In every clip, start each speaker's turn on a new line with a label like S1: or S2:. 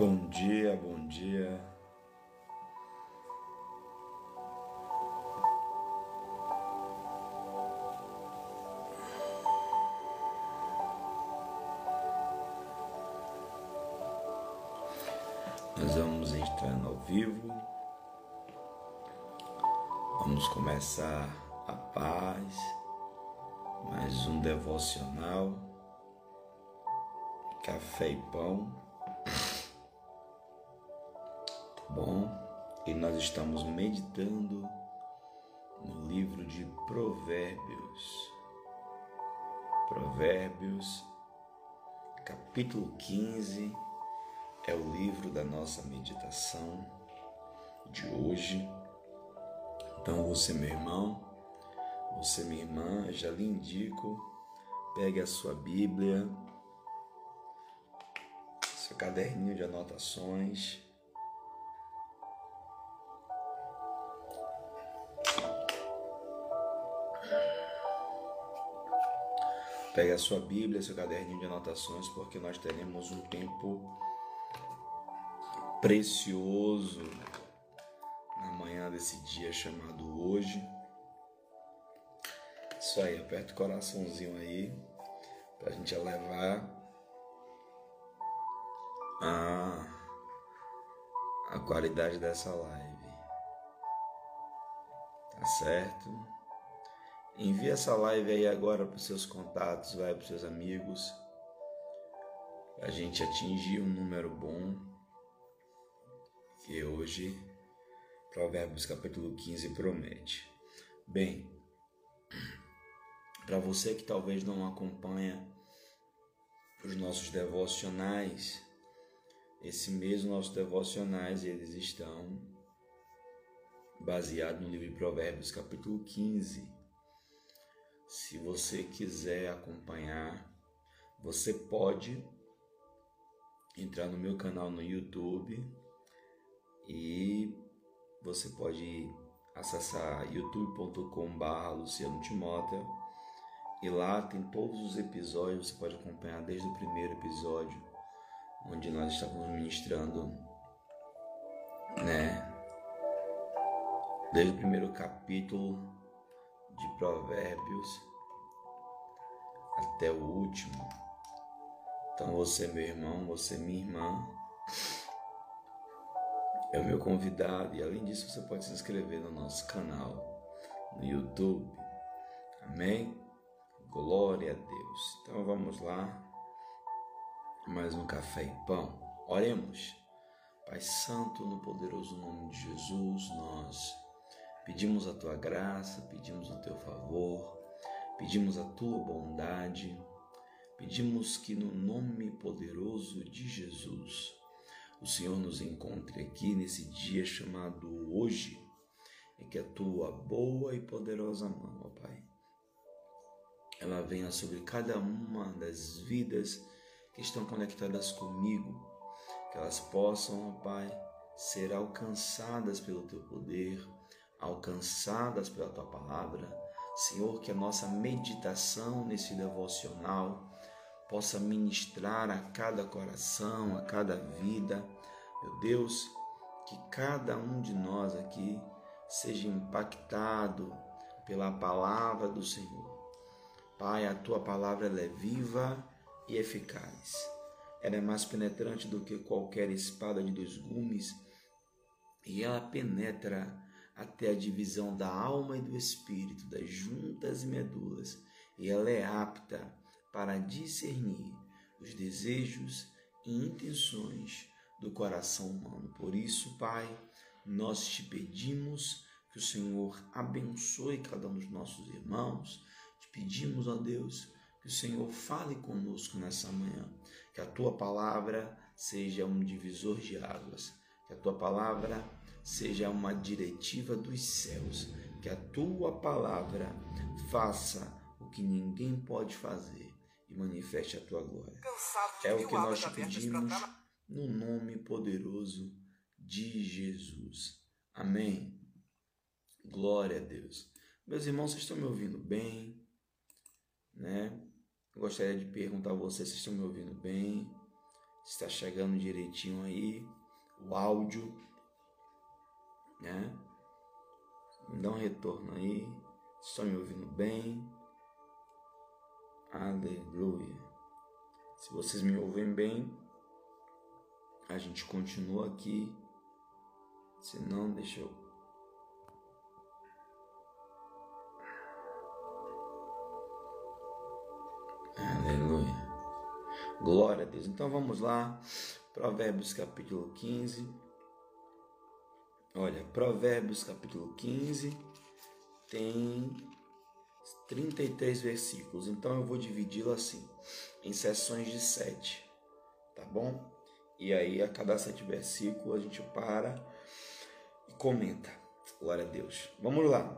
S1: Bom dia, bom dia. Nós vamos entrando ao vivo. Vamos começar a paz. Mais um devocional. Café e pão. Nós estamos meditando no livro de Provérbios. Provérbios, capítulo 15, é o livro da nossa meditação de hoje. Então, você, meu irmão, você, minha irmã, já lhe indico, pegue a sua Bíblia, seu caderninho de anotações Pegue a sua Bíblia, seu caderninho de anotações, porque nós teremos um tempo precioso na manhã desse dia chamado hoje. Isso aí, aperta o coraçãozinho aí para a gente elevar a, a qualidade dessa live. Tá certo? Envie essa live aí agora para os seus contatos, vai para os seus amigos. A gente atingir um número bom. Que hoje Provérbios capítulo 15 promete. Bem, para você que talvez não acompanha os nossos devocionais, esse mês nossos devocionais eles estão baseados no livro de Provérbios capítulo 15 se você quiser acompanhar, você pode entrar no meu canal no YouTube e você pode acessar youtube.com.br Luciano Timóteo e lá tem todos os episódios, você pode acompanhar desde o primeiro episódio, onde nós estávamos ministrando, né? Desde o primeiro capítulo de Provérbios até o último. Então você, meu irmão, você, minha irmã, é o meu convidado e além disso você pode se inscrever no nosso canal no YouTube. Amém? Glória a Deus. Então vamos lá. Mais um café e pão. Oremos. Pai Santo, no poderoso nome de Jesus, nós Pedimos a tua graça, pedimos o teu favor, pedimos a tua bondade, pedimos que no nome poderoso de Jesus o Senhor nos encontre aqui nesse dia chamado hoje, e que a tua boa e poderosa mão, ó Pai, ela venha sobre cada uma das vidas que estão conectadas comigo, que elas possam, ó Pai, ser alcançadas pelo teu poder alcançadas pela tua palavra. Senhor, que a nossa meditação nesse devocional possa ministrar a cada coração, a cada vida. Meu Deus, que cada um de nós aqui seja impactado pela palavra do Senhor. Pai, a tua palavra é viva e eficaz. Ela é mais penetrante do que qualquer espada de dois gumes e ela penetra até a divisão da alma e do espírito, das juntas e medulas, e ela é apta para discernir os desejos e intenções do coração humano. Por isso, Pai, nós te pedimos que o Senhor abençoe cada um dos nossos irmãos. Te pedimos, ó Deus, que o Senhor fale conosco nessa manhã, que a tua palavra seja um divisor de águas, que a tua palavra seja uma diretiva dos céus, que a tua palavra faça o que ninguém pode fazer e manifeste a tua glória. É o que nós te pedimos no nome poderoso de Jesus. Amém. Glória a Deus. Meus irmãos, vocês estão me ouvindo bem? Né? Eu gostaria de perguntar a vocês se estão me ouvindo bem. está chegando direitinho aí o áudio, né? Me dá um retorno aí. Estão me ouvindo bem? Aleluia. Se vocês me ouvem bem, a gente continua aqui. Se não, deixa eu. Aleluia. Glória a Deus. Então vamos lá. Provérbios capítulo 15. Olha, Provérbios capítulo 15 tem 33 versículos. Então eu vou dividi-lo assim, em sessões de sete, tá bom? E aí a cada sete versículos a gente para e comenta. Glória a Deus. Vamos lá.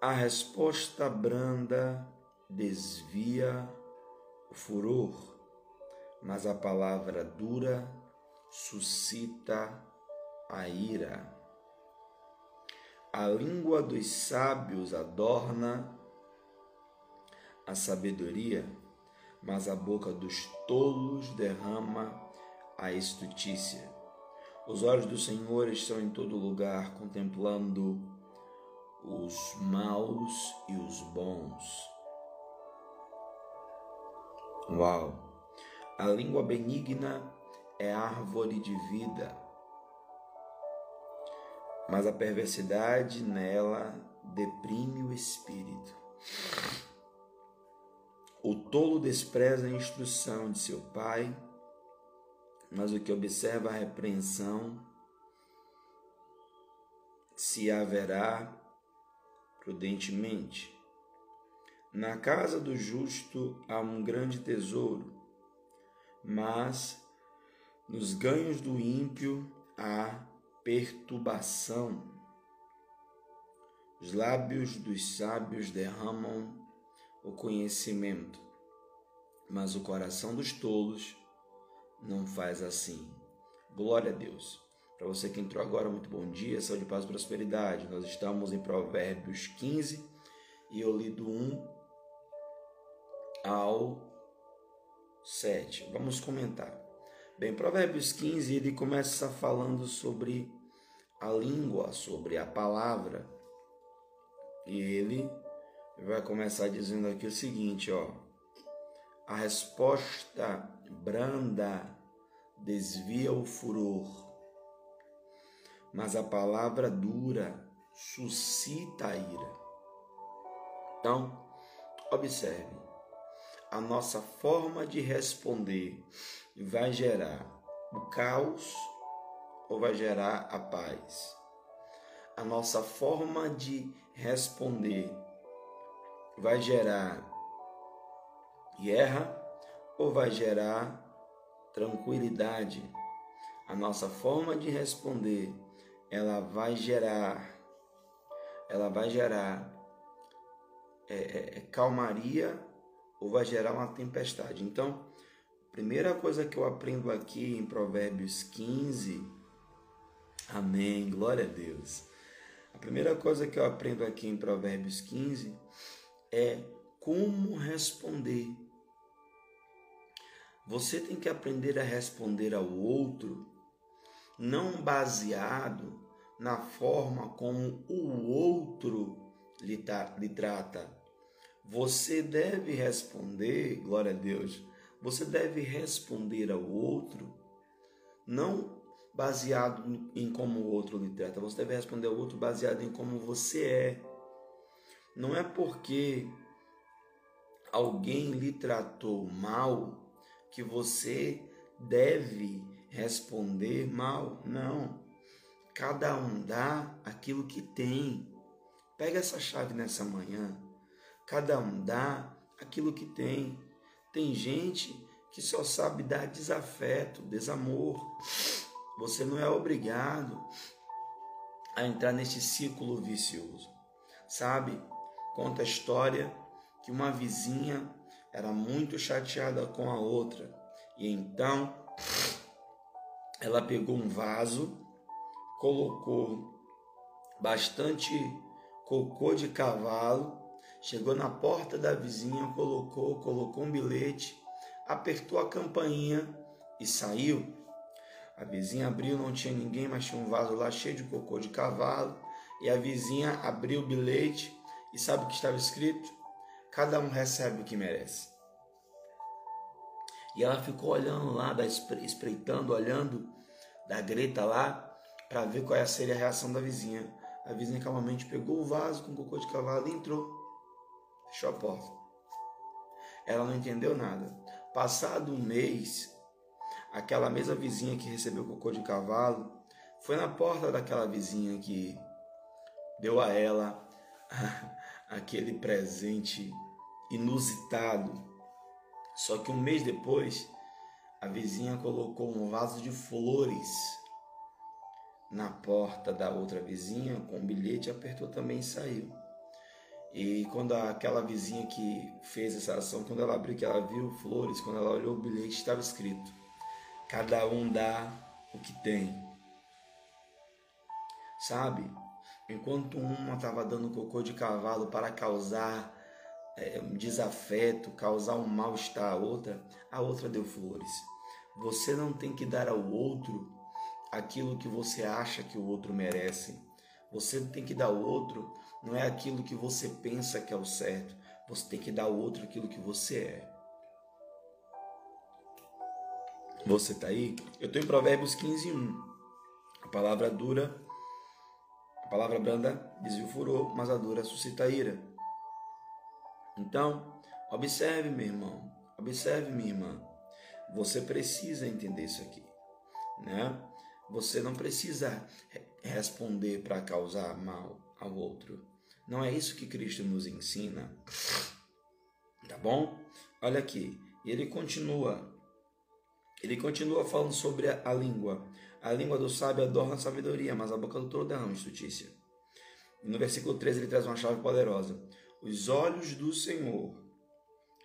S1: A resposta branda desvia o furor, mas a palavra dura suscita a ira. A língua dos sábios adorna a sabedoria, mas a boca dos tolos derrama a estutícia. Os olhos do Senhor estão em todo lugar, contemplando os maus e os bons. Uau! A língua benigna é árvore de vida, mas a perversidade nela deprime o espírito. O tolo despreza a instrução de seu pai, mas o que observa a repreensão se haverá prudentemente. Na casa do justo há um grande tesouro, mas nos ganhos do ímpio há perturbação. Os lábios dos sábios derramam o conhecimento, mas o coração dos tolos não faz assim. Glória a Deus. Para você que entrou agora, muito bom dia, saúde, paz e prosperidade. Nós estamos em Provérbios 15 e eu li do 1 ao 7. Vamos comentar. Bem, Provérbios 15 ele começa falando sobre a língua, sobre a palavra. E ele vai começar dizendo aqui o seguinte, ó: A resposta branda desvia o furor, mas a palavra dura suscita a ira. Então, observe, a nossa forma de responder vai gerar o caos ou vai gerar a paz? A nossa forma de responder vai gerar guerra ou vai gerar tranquilidade? A nossa forma de responder, ela vai gerar, ela vai gerar é, é, é calmaria ou vai gerar uma tempestade. Então, primeira coisa que eu aprendo aqui em Provérbios 15, amém, glória a Deus. A primeira coisa que eu aprendo aqui em Provérbios 15 é como responder. Você tem que aprender a responder ao outro, não baseado na forma como o outro lhe, lhe trata, você deve responder, glória a Deus, você deve responder ao outro, não baseado em como o outro lhe trata, você deve responder ao outro baseado em como você é. Não é porque alguém lhe tratou mal que você deve responder mal. Não. Cada um dá aquilo que tem. Pega essa chave nessa manhã Cada um dá aquilo que tem. Tem gente que só sabe dar desafeto, desamor. Você não é obrigado a entrar nesse círculo vicioso. Sabe? Conta a história que uma vizinha era muito chateada com a outra e então ela pegou um vaso, colocou bastante cocô de cavalo Chegou na porta da vizinha, colocou, colocou um bilhete, apertou a campainha e saiu. A vizinha abriu, não tinha ninguém, mas tinha um vaso lá cheio de cocô de cavalo. E a vizinha abriu o bilhete e sabe o que estava escrito? Cada um recebe o que merece. E ela ficou olhando lá, espreitando, olhando da greta lá, para ver qual seria a reação da vizinha. A vizinha calmamente pegou o vaso com cocô de cavalo e entrou. Fechou a porta. Ela não entendeu nada. Passado um mês, aquela mesma vizinha que recebeu cocô de cavalo foi na porta daquela vizinha que deu a ela aquele presente inusitado. Só que um mês depois, a vizinha colocou um vaso de flores na porta da outra vizinha com um bilhete, apertou também e saiu. E quando aquela vizinha que fez essa ação, quando ela abriu que ela viu flores, quando ela olhou o bilhete, estava escrito: Cada um dá o que tem. Sabe? Enquanto uma estava dando cocô de cavalo para causar é, um desafeto, causar um mal-estar à outra, a outra deu flores. Você não tem que dar ao outro aquilo que você acha que o outro merece. Você tem que dar ao outro não é aquilo que você pensa que é o certo. Você tem que dar ao outro aquilo que você é. Você está aí? Eu estou em Provérbios 15, 1. A palavra dura, a palavra branda desvia o furor, mas a dura suscita a ira. Então, observe, meu irmão, observe, minha irmã. Você precisa entender isso aqui, né? Você não precisa responder para causar mal ao outro. Não é isso que Cristo nos ensina. Tá bom? Olha aqui, ele continua ele continua falando sobre a, a língua. A língua do sábio adorna a sabedoria, mas a boca do tolo derrama justiça. No versículo 13 ele traz uma chave poderosa. Os olhos do Senhor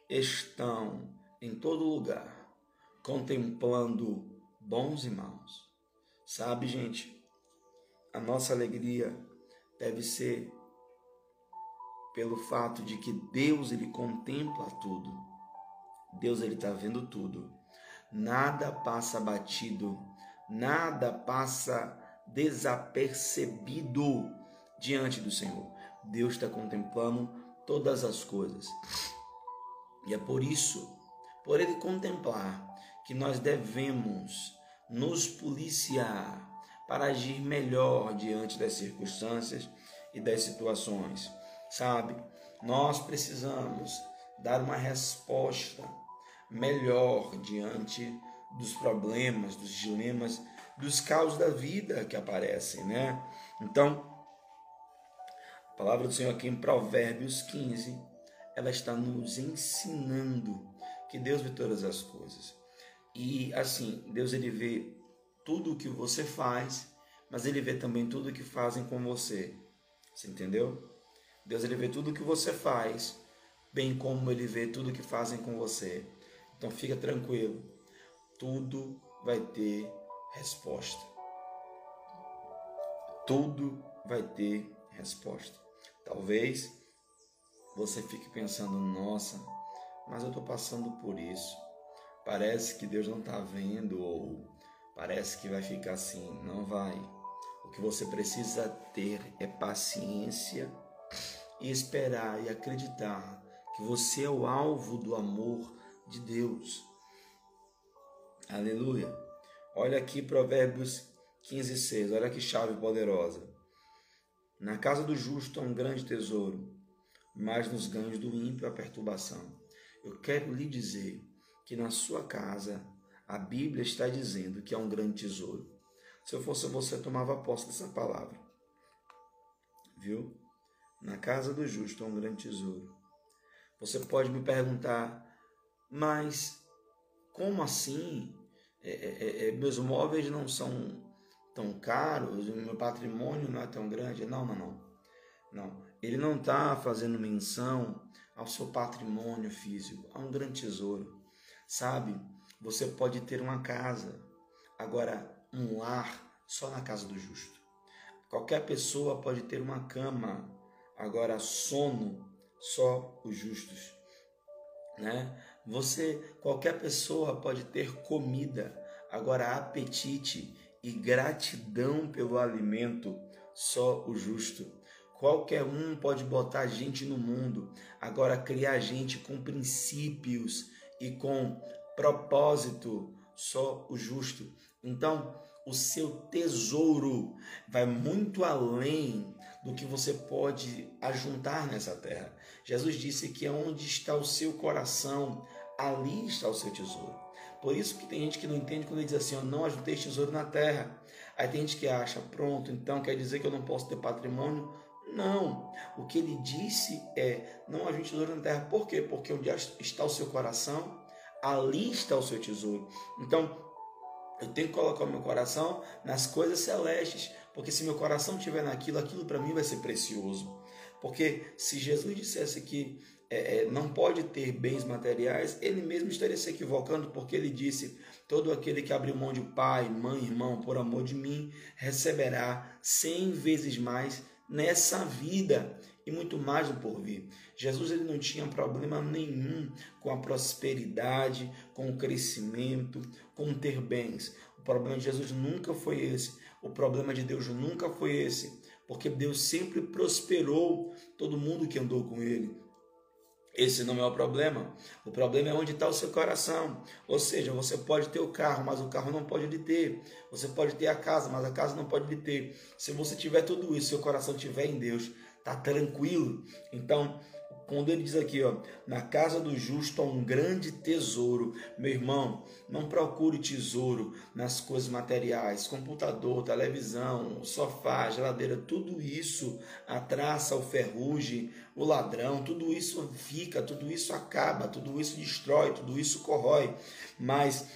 S1: estão em todo lugar, contemplando bons e maus. Sabe, gente, a nossa alegria deve ser pelo fato de que Deus ele contempla tudo. Deus ele está vendo tudo nada passa batido, nada passa desapercebido diante do Senhor. Deus está contemplando todas as coisas. E é por isso, por Ele contemplar, que nós devemos nos policiar para agir melhor diante das circunstâncias e das situações. Sabe? Nós precisamos dar uma resposta melhor diante dos problemas, dos dilemas, dos caos da vida que aparecem, né? Então, a palavra do Senhor aqui em Provérbios 15, ela está nos ensinando que Deus vê todas as coisas. E assim, Deus ele vê tudo o que você faz, mas ele vê também tudo o que fazem com você. Você entendeu? Deus ele vê tudo o que você faz, bem como ele vê tudo o que fazem com você. Então fica tranquilo, tudo vai ter resposta. Tudo vai ter resposta. Talvez você fique pensando, nossa, mas eu estou passando por isso. Parece que Deus não está vendo, ou parece que vai ficar assim. Não vai. O que você precisa ter é paciência e esperar e acreditar que você é o alvo do amor de Deus. Aleluia. Olha aqui Provérbios 15, 6. Olha que chave poderosa. Na casa do justo há um grande tesouro, mas nos ganhos do ímpio a perturbação. Eu quero lhe dizer que na sua casa a Bíblia está dizendo que há um grande tesouro. Se eu fosse você, tomava posse dessa palavra. Viu? Na casa do justo há um grande tesouro. Você pode me perguntar, mas como assim? É, é, é, é, meus móveis não são tão caros, meu patrimônio não é tão grande. Não, não, não. Não. Ele não está fazendo menção ao seu patrimônio físico, a um grande tesouro. Sabe? Você pode ter uma casa, agora um lar só na casa do justo. Qualquer pessoa pode ter uma cama, agora sono só os justos, né? Você, qualquer pessoa pode ter comida, Agora, apetite e gratidão pelo alimento, só o justo. Qualquer um pode botar gente no mundo, agora criar gente com princípios e com propósito, só o justo. Então, o seu tesouro vai muito além do que você pode ajuntar nessa terra. Jesus disse que onde está o seu coração, ali está o seu tesouro. Por isso que tem gente que não entende quando ele diz assim, eu não ajuntei tesouro na terra. Aí tem gente que acha, pronto, então quer dizer que eu não posso ter patrimônio? Não. O que ele disse é, não ajunte tesouro na terra. Por quê? Porque onde está o seu coração, ali está o seu tesouro. Então, eu tenho que colocar o meu coração nas coisas celestes, porque se meu coração estiver naquilo, aquilo para mim vai ser precioso. Porque se Jesus dissesse que é, é, não pode ter bens materiais, ele mesmo estaria se equivocando, porque ele disse: Todo aquele que abriu mão de pai, mãe, irmão, por amor de mim, receberá cem vezes mais nessa vida e muito mais no porvir. Jesus ele não tinha problema nenhum com a prosperidade, com o crescimento, com ter bens. O problema de Jesus nunca foi esse. O problema de Deus nunca foi esse, porque Deus sempre prosperou todo mundo que andou com ele. Esse não é o problema. O problema é onde está o seu coração. Ou seja, você pode ter o carro, mas o carro não pode lhe ter. Você pode ter a casa, mas a casa não pode lhe ter. Se você tiver tudo isso, seu coração estiver em Deus, tá tranquilo. Então, quando ele diz aqui, ó, na casa do justo há um grande tesouro. Meu irmão, não procure tesouro nas coisas materiais, computador, televisão, sofá, geladeira, tudo isso a traça, o ferrugem, o ladrão, tudo isso fica, tudo isso acaba, tudo isso destrói, tudo isso corrói. Mas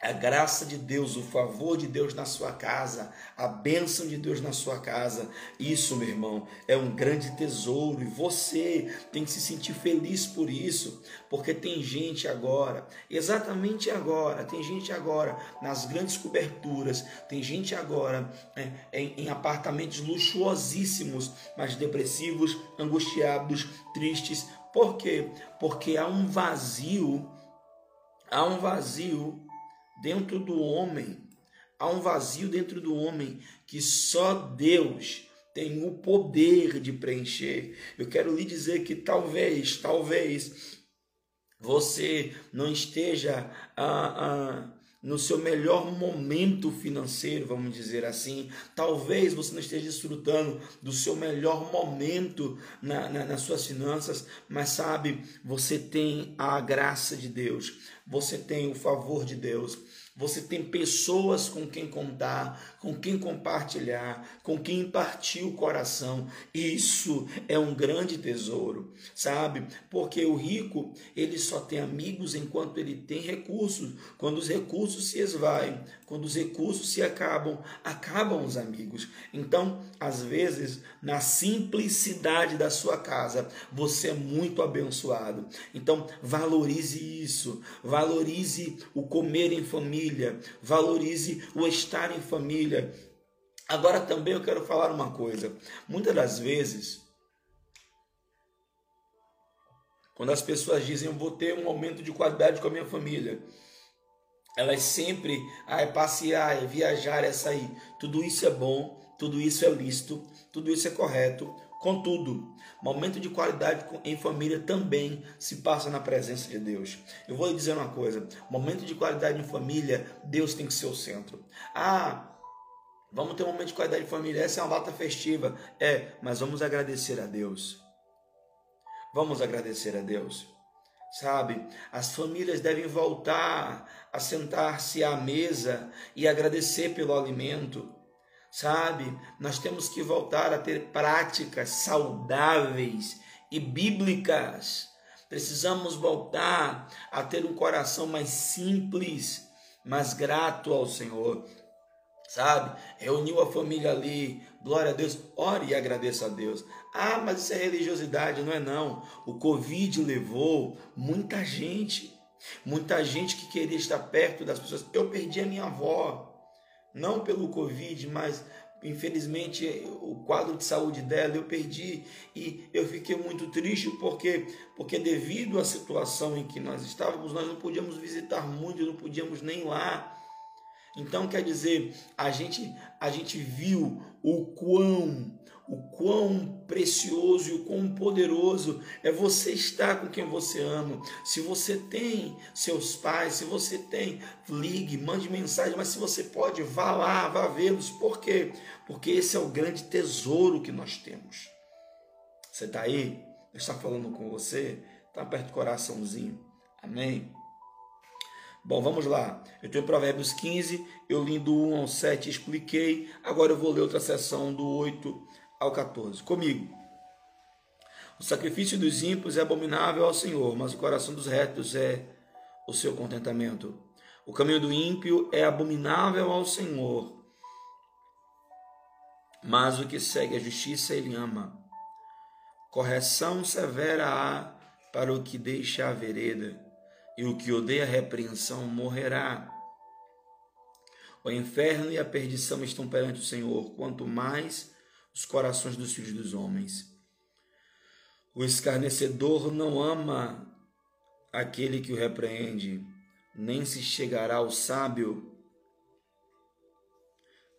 S1: a graça de Deus, o favor de Deus na sua casa, a bênção de Deus na sua casa, isso, meu irmão, é um grande tesouro e você tem que se sentir feliz por isso, porque tem gente agora, exatamente agora, tem gente agora nas grandes coberturas, tem gente agora é, em, em apartamentos luxuosíssimos, mas depressivos, angustiados, tristes. Por quê? Porque há um vazio, há um vazio dentro do homem, há um vazio dentro do homem que só Deus tem o poder de preencher. Eu quero lhe dizer que talvez, talvez você não esteja ah, ah, no seu melhor momento financeiro, vamos dizer assim. Talvez você não esteja desfrutando do seu melhor momento na, na, nas suas finanças, mas sabe, você tem a graça de Deus, você tem o favor de Deus. Você tem pessoas com quem contar, com quem compartilhar, com quem partir o coração. Isso é um grande tesouro, sabe? Porque o rico, ele só tem amigos enquanto ele tem recursos. Quando os recursos se esvaem, quando os recursos se acabam, acabam os amigos. Então, às vezes, na simplicidade da sua casa, você é muito abençoado. Então, valorize isso. Valorize o comer em família. Valorize o estar em família. Agora também eu quero falar uma coisa. Muitas das vezes, quando as pessoas dizem eu vou ter um momento de qualidade com a minha família, elas sempre, ah, é passear, é viajar, é sair. Tudo isso é bom, tudo isso é lícito, tudo isso é correto. Contudo, momento de qualidade em família também se passa na presença de Deus. Eu vou lhe dizer uma coisa: momento de qualidade em família, Deus tem que ser o centro. Ah, vamos ter um momento de qualidade em família, essa é uma data festiva. É, mas vamos agradecer a Deus. Vamos agradecer a Deus. Sabe, as famílias devem voltar a sentar-se à mesa e agradecer pelo alimento. Sabe, nós temos que voltar a ter práticas saudáveis e bíblicas. Precisamos voltar a ter um coração mais simples, mais grato ao Senhor. Sabe, reuniu a família ali, glória a Deus, ore e agradeça a Deus. Ah, mas isso é religiosidade, não é não. O Covid levou muita gente Muita gente que queria estar perto das pessoas. Eu perdi a minha avó, não pelo Covid, mas infelizmente o quadro de saúde dela eu perdi e eu fiquei muito triste porque porque devido à situação em que nós estávamos nós não podíamos visitar muito não podíamos nem lá. Então quer dizer, a gente a gente viu o quão o quão precioso e o quão poderoso é você estar com quem você ama. Se você tem seus pais, se você tem, ligue, mande mensagem, mas se você pode, vá lá, vá vê-los. Por quê? Porque esse é o grande tesouro que nós temos. Você está aí? Está falando com você? Está perto do coraçãozinho. Amém? Bom, vamos lá. Eu estou em Provérbios 15, eu li do 1 ao 7, expliquei. Agora eu vou ler outra sessão do 8 ao 14. Comigo. O sacrifício dos ímpios é abominável ao Senhor, mas o coração dos retos é o seu contentamento. O caminho do ímpio é abominável ao Senhor, mas o que segue a justiça ele ama. Correção severa há para o que deixa a vereda, e o que odeia a repreensão morrerá. O inferno e a perdição estão perante o Senhor, quanto mais os corações dos filhos dos homens. O escarnecedor não ama aquele que o repreende, nem se chegará ao sábio.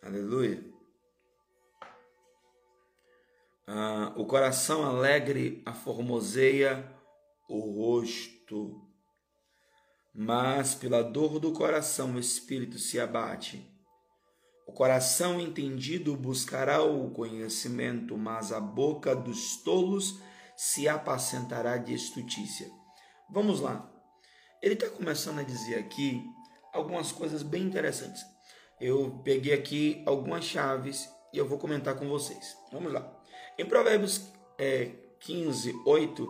S1: Aleluia. Ah, o coração alegre aformoseia o rosto, mas pela dor do coração o espírito se abate. O coração entendido buscará o conhecimento, mas a boca dos tolos se apacentará de estutícia. Vamos lá. Ele está começando a dizer aqui algumas coisas bem interessantes. Eu peguei aqui algumas chaves e eu vou comentar com vocês. Vamos lá. Em Provérbios é, 15, 8,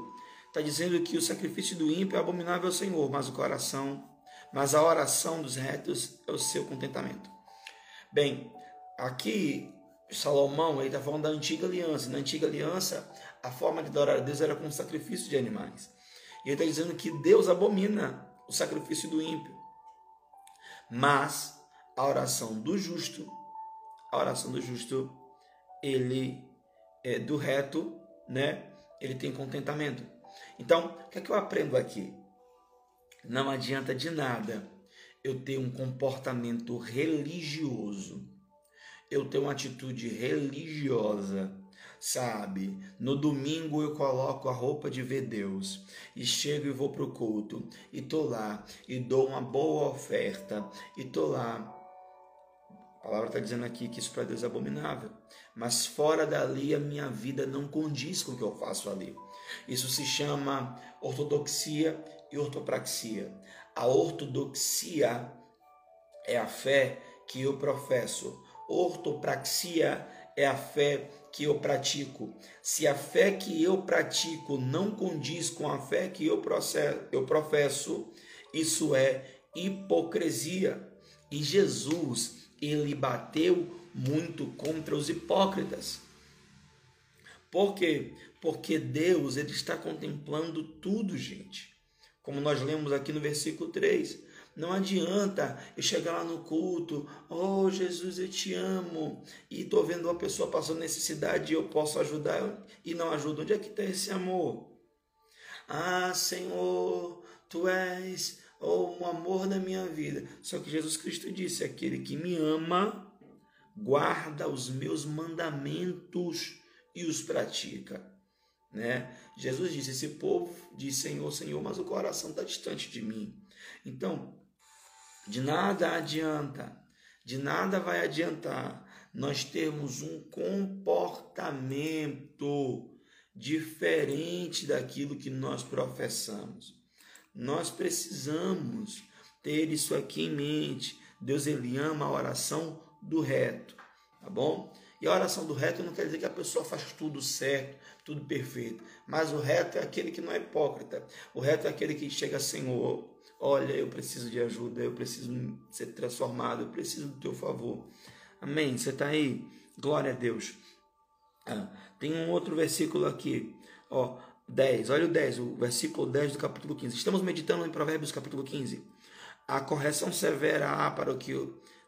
S1: está dizendo que o sacrifício do ímpio é abominável ao Senhor, mas o coração, mas a oração dos retos é o seu contentamento. Bem, aqui Salomão está falando da antiga aliança. Na antiga aliança, a forma de adorar a Deus era com sacrifício de animais. E ele está dizendo que Deus abomina o sacrifício do ímpio. Mas a oração do justo, a oração do justo, ele é do reto, né? Ele tem contentamento. Então, o que é que eu aprendo aqui? Não adianta de nada eu ter um comportamento religioso, eu ter uma atitude religiosa, sabe? No domingo eu coloco a roupa de ver Deus e chego e vou pro culto e tô lá e dou uma boa oferta e tô lá. A palavra está dizendo aqui que isso para Deus é abominável, mas fora dali a minha vida não condiz com o que eu faço ali. Isso se chama ortodoxia e ortopraxia. A ortodoxia é a fé que eu professo. Ortopraxia é a fé que eu pratico. Se a fé que eu pratico não condiz com a fé que eu, processo, eu professo, isso é hipocrisia. E Jesus, ele bateu muito contra os hipócritas. Por quê? Porque Deus, ele está contemplando tudo, gente como nós lemos aqui no versículo 3. Não adianta eu chegar lá no culto, oh Jesus, eu te amo, e estou vendo uma pessoa passando necessidade e eu posso ajudar e não ajudo. Onde é que está esse amor? Ah, Senhor, tu és oh, o amor da minha vida. Só que Jesus Cristo disse: aquele que me ama, guarda os meus mandamentos e os pratica. Né? Jesus disse: Esse povo diz Senhor, Senhor, mas o coração está distante de mim. Então, de nada adianta, de nada vai adiantar nós termos um comportamento diferente daquilo que nós professamos. Nós precisamos ter isso aqui em mente. Deus ele ama a oração do reto, tá bom? E a oração do reto não quer dizer que a pessoa faz tudo certo, tudo perfeito. Mas o reto é aquele que não é hipócrita. O reto é aquele que chega, Senhor, olha, eu preciso de ajuda, eu preciso ser transformado, eu preciso do teu favor. Amém? Você está aí? Glória a Deus. Ah, tem um outro versículo aqui, ó, 10. Olha o 10, o versículo 10 do capítulo 15. Estamos meditando em Provérbios capítulo 15. A correção severa há para o que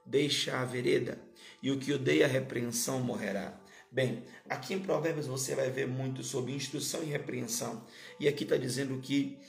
S1: deixa a vereda, e o que odeia a repreensão morrerá. Bem, aqui em Provérbios você vai ver muito sobre instrução e repreensão. E aqui está dizendo que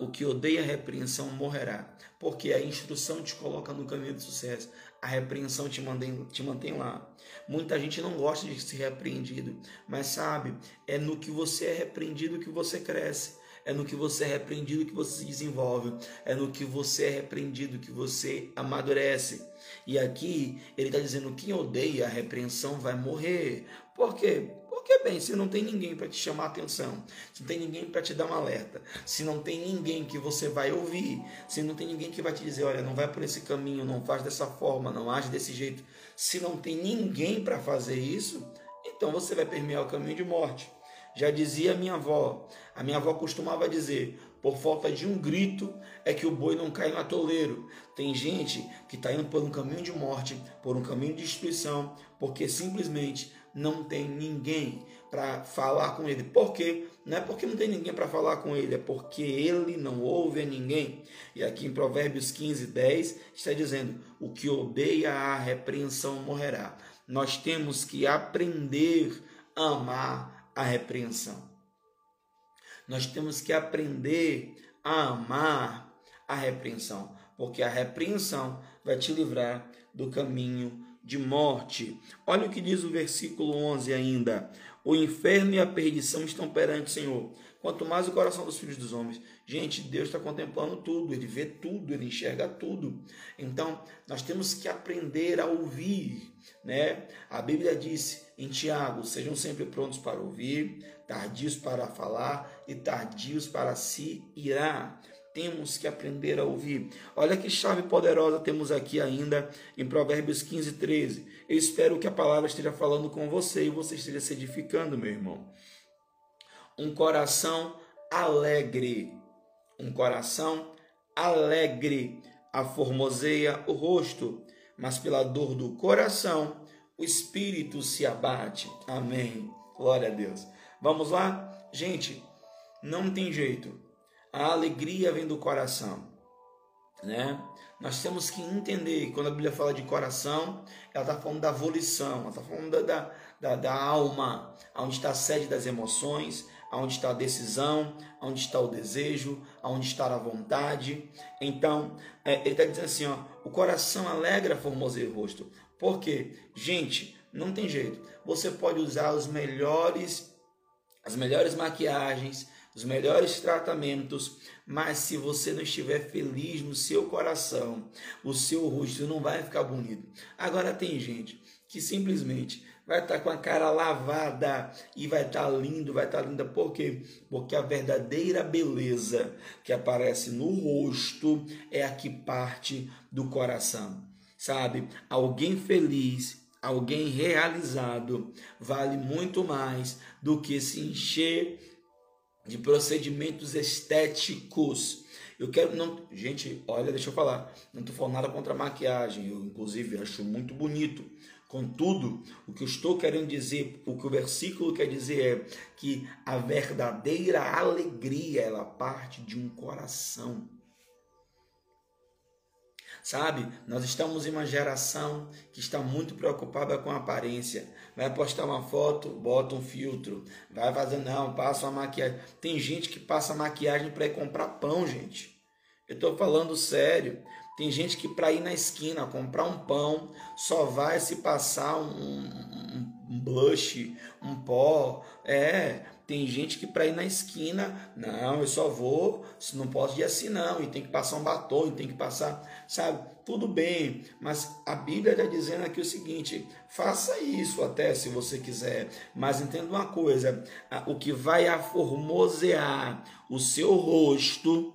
S1: o que odeia a repreensão morrerá, porque a instrução te coloca no caminho do sucesso, a repreensão te mantém, te mantém lá. Muita gente não gosta de ser repreendido, mas sabe, é no que você é repreendido que você cresce. É no que você é repreendido que você se desenvolve. É no que você é repreendido que você amadurece. E aqui ele está dizendo: quem odeia a repreensão vai morrer. Por quê? Porque, bem, se não tem ninguém para te chamar a atenção, se não tem ninguém para te dar um alerta, se não tem ninguém que você vai ouvir, se não tem ninguém que vai te dizer: olha, não vai por esse caminho, não faz dessa forma, não age desse jeito, se não tem ninguém para fazer isso, então você vai permear o caminho de morte. Já dizia minha avó, a minha avó costumava dizer: por falta de um grito é que o boi não cai no atoleiro. Tem gente que está indo por um caminho de morte, por um caminho de destruição, porque simplesmente não tem ninguém para falar com ele. Por quê? Não é porque não tem ninguém para falar com ele, é porque ele não ouve a ninguém. E aqui em Provérbios 15, 10 está dizendo: o que odeia a repreensão morrerá. Nós temos que aprender a amar a repreensão. Nós temos que aprender a amar a repreensão, porque a repreensão vai te livrar do caminho de morte. Olha o que diz o versículo 11 ainda: O inferno e a perdição estão perante o Senhor. Quanto mais o coração dos filhos dos homens. Gente, Deus está contemplando tudo, ele vê tudo, ele enxerga tudo. Então, nós temos que aprender a ouvir, né? A Bíblia disse em Tiago: sejam sempre prontos para ouvir, tardios para falar e tardios para se irar. Temos que aprender a ouvir. Olha que chave poderosa temos aqui ainda em Provérbios 15, 13. Eu espero que a palavra esteja falando com você e você esteja se edificando, meu irmão. Um coração alegre, um coração alegre aformoseia o rosto, mas pela dor do coração o espírito se abate. Amém. Glória a Deus. Vamos lá? Gente, não tem jeito. A alegria vem do coração, né? Nós temos que entender, quando a Bíblia fala de coração, ela está falando da volição, ela está falando da, da, da alma, onde está a sede das emoções, onde está a decisão, onde está o desejo, onde está a vontade. Então, é, ele está dizendo assim: ó, o coração alegra formoseia o rosto. Por quê? Gente, não tem jeito. Você pode usar os melhores, as melhores maquiagens, os melhores tratamentos, mas se você não estiver feliz no seu coração, o seu rosto não vai ficar bonito. Agora tem gente que simplesmente vai estar com a cara lavada e vai estar lindo, vai estar linda. Por quê? Porque a verdadeira beleza que aparece no rosto é a que parte do coração sabe? Alguém feliz, alguém realizado, vale muito mais do que se encher de procedimentos estéticos. Eu quero não, gente, olha, deixa eu falar, não estou falando nada contra a maquiagem, eu inclusive acho muito bonito. Contudo, o que eu estou querendo dizer, o que o versículo quer dizer é que a verdadeira alegria ela parte de um coração. Sabe, nós estamos em uma geração que está muito preocupada com a aparência. Vai postar uma foto, bota um filtro. Vai fazer, não, passa uma maquiagem. Tem gente que passa maquiagem para ir comprar pão, gente. Eu estou falando sério. Tem gente que para ir na esquina comprar um pão só vai se passar um, um, um blush, um pó. É, tem gente que para ir na esquina, não, eu só vou, não posso ir assim não, e tem que passar um batom, e tem que passar, sabe? Tudo bem, mas a Bíblia está dizendo aqui o seguinte: faça isso até se você quiser, mas entenda uma coisa: o que vai aformosear o seu rosto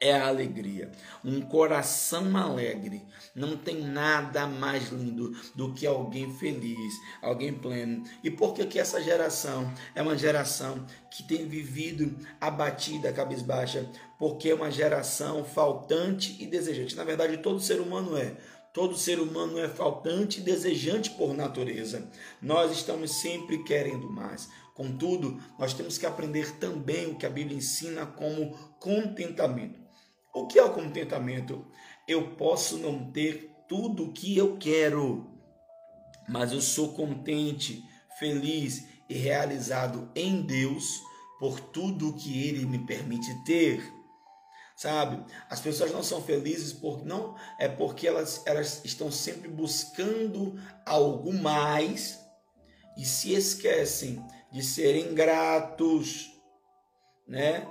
S1: é a alegria. Um coração alegre. Não tem nada mais lindo do que alguém feliz, alguém pleno. E por que, que essa geração é uma geração que tem vivido abatida, cabisbaixa? Porque é uma geração faltante e desejante. Na verdade, todo ser humano é. Todo ser humano é faltante e desejante por natureza. Nós estamos sempre querendo mais. Contudo, nós temos que aprender também o que a Bíblia ensina como contentamento. O que é o contentamento? Eu posso não ter tudo o que eu quero, mas eu sou contente, feliz e realizado em Deus, por tudo que Ele me permite ter. Sabe? As pessoas não são felizes por não é porque elas, elas estão sempre buscando algo mais e se esquecem de serem gratos, né?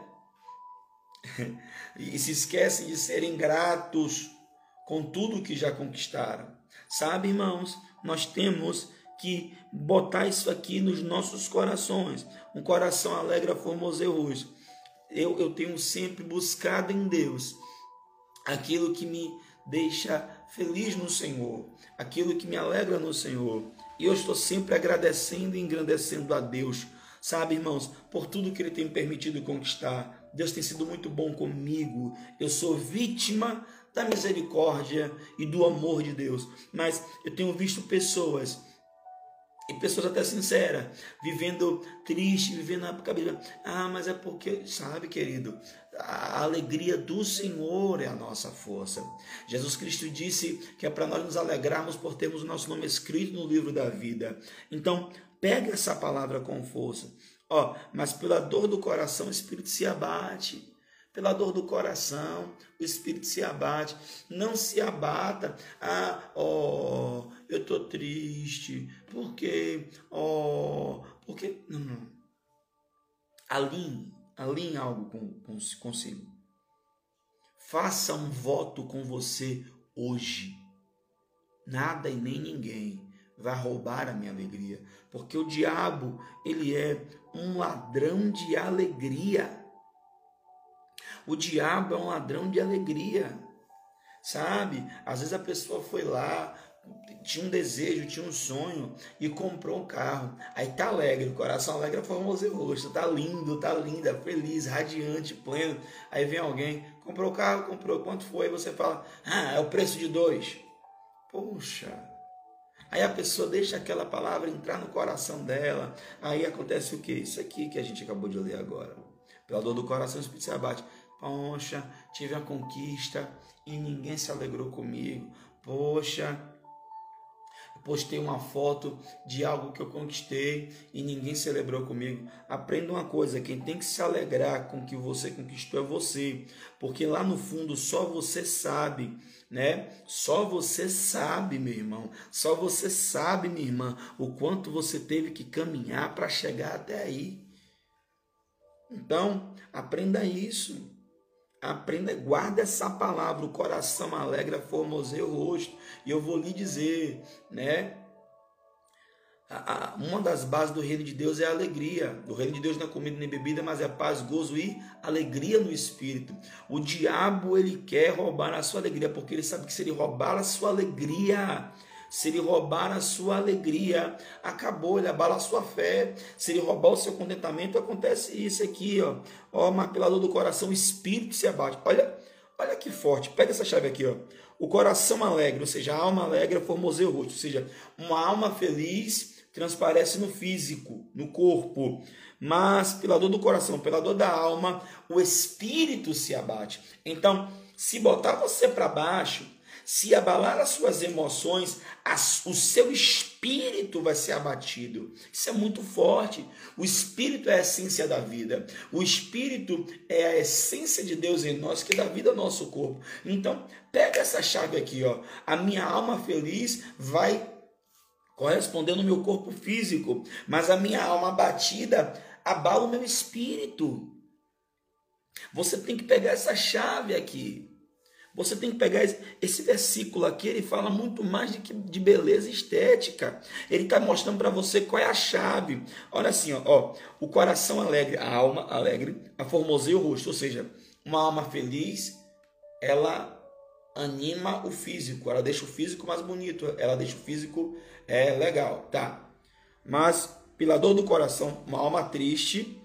S1: e se esquecem de serem gratos com tudo que já conquistaram. Sabe, irmãos, nós temos que botar isso aqui nos nossos corações. Um coração alegre formoseia hoje. Eu, eu tenho sempre buscado em Deus aquilo que me deixa feliz no Senhor, aquilo que me alegra no Senhor. E eu estou sempre agradecendo e engrandecendo a Deus, sabe, irmãos, por tudo que Ele tem permitido conquistar. Deus tem sido muito bom comigo. Eu sou vítima da misericórdia e do amor de Deus. Mas eu tenho visto pessoas e pessoas até sinceras, vivendo triste, vivendo na cabeça. Ah, mas é porque, sabe, querido, a alegria do Senhor é a nossa força. Jesus Cristo disse que é para nós nos alegrarmos por termos o nosso nome escrito no livro da vida. Então, pega essa palavra com força. Ó, mas pela dor do coração o Espírito se abate pela dor do coração, o espírito se abate. Não se abata. Ah, ó, eu estou triste. Por quê? Ó, porque. Não, não. Alinhe, alinhe algo com, com, consigo. Faça um voto com você hoje. Nada e nem ninguém vai roubar a minha alegria, porque o diabo, ele é um ladrão de alegria. O diabo é um ladrão de alegria, sabe? Às vezes a pessoa foi lá, tinha um desejo, tinha um sonho e comprou um carro. Aí tá alegre, o coração alegre é formoso e rosto, tá lindo, tá linda, feliz, radiante, pleno. Aí vem alguém, comprou o carro, comprou, quanto foi? Aí você fala, ah, é o preço de dois. Poxa, Aí a pessoa deixa aquela palavra entrar no coração dela. Aí acontece o que? Isso aqui que a gente acabou de ler agora. Pela dor do coração, o Espírito se abate. Poxa, tive a conquista e ninguém se alegrou comigo. Poxa, postei uma foto de algo que eu conquistei e ninguém celebrou comigo. Aprenda uma coisa: quem tem que se alegrar com o que você conquistou é você, porque lá no fundo só você sabe, né? Só você sabe, meu irmão, só você sabe, minha irmã, o quanto você teve que caminhar para chegar até aí. Então, aprenda isso. Aprenda, guarda essa palavra, o coração alegra, formoseia o rosto. E eu vou lhe dizer, né? uma das bases do reino de Deus é a alegria. O reino de Deus não é comida nem bebida, mas é paz, gozo e alegria no espírito. O diabo ele quer roubar a sua alegria, porque ele sabe que se ele roubar a sua alegria, se ele roubar a sua alegria, acabou, ele abala a sua fé. Se ele roubar o seu contentamento, acontece isso aqui, ó. Ó, martelador do coração, o espírito se abate. Olha, olha que forte. Pega essa chave aqui, ó. O coração alegre, ou seja, a alma alegre formoseia o rosto, ou seja, uma alma feliz transparece no físico, no corpo. Mas pela dor do coração, pela dor da alma, o espírito se abate. Então, se botar você para baixo, se abalar as suas emoções, as, o seu espírito vai ser abatido. Isso é muito forte. O espírito é a essência da vida. O espírito é a essência de Deus em nós que dá vida ao nosso corpo. Então, pega essa chave aqui, ó. A minha alma feliz vai corresponder no meu corpo físico, mas a minha alma abatida abala o meu espírito. Você tem que pegar essa chave aqui. Você tem que pegar esse, versículo aqui, ele fala muito mais de, que, de beleza estética. Ele está mostrando para você qual é a chave. Olha assim, ó, ó, o coração alegre, a alma alegre, a formoseia o rosto. Ou seja, uma alma feliz, ela anima o físico, ela deixa o físico mais bonito, ela deixa o físico é, legal, tá? Mas pela dor do coração, uma alma triste,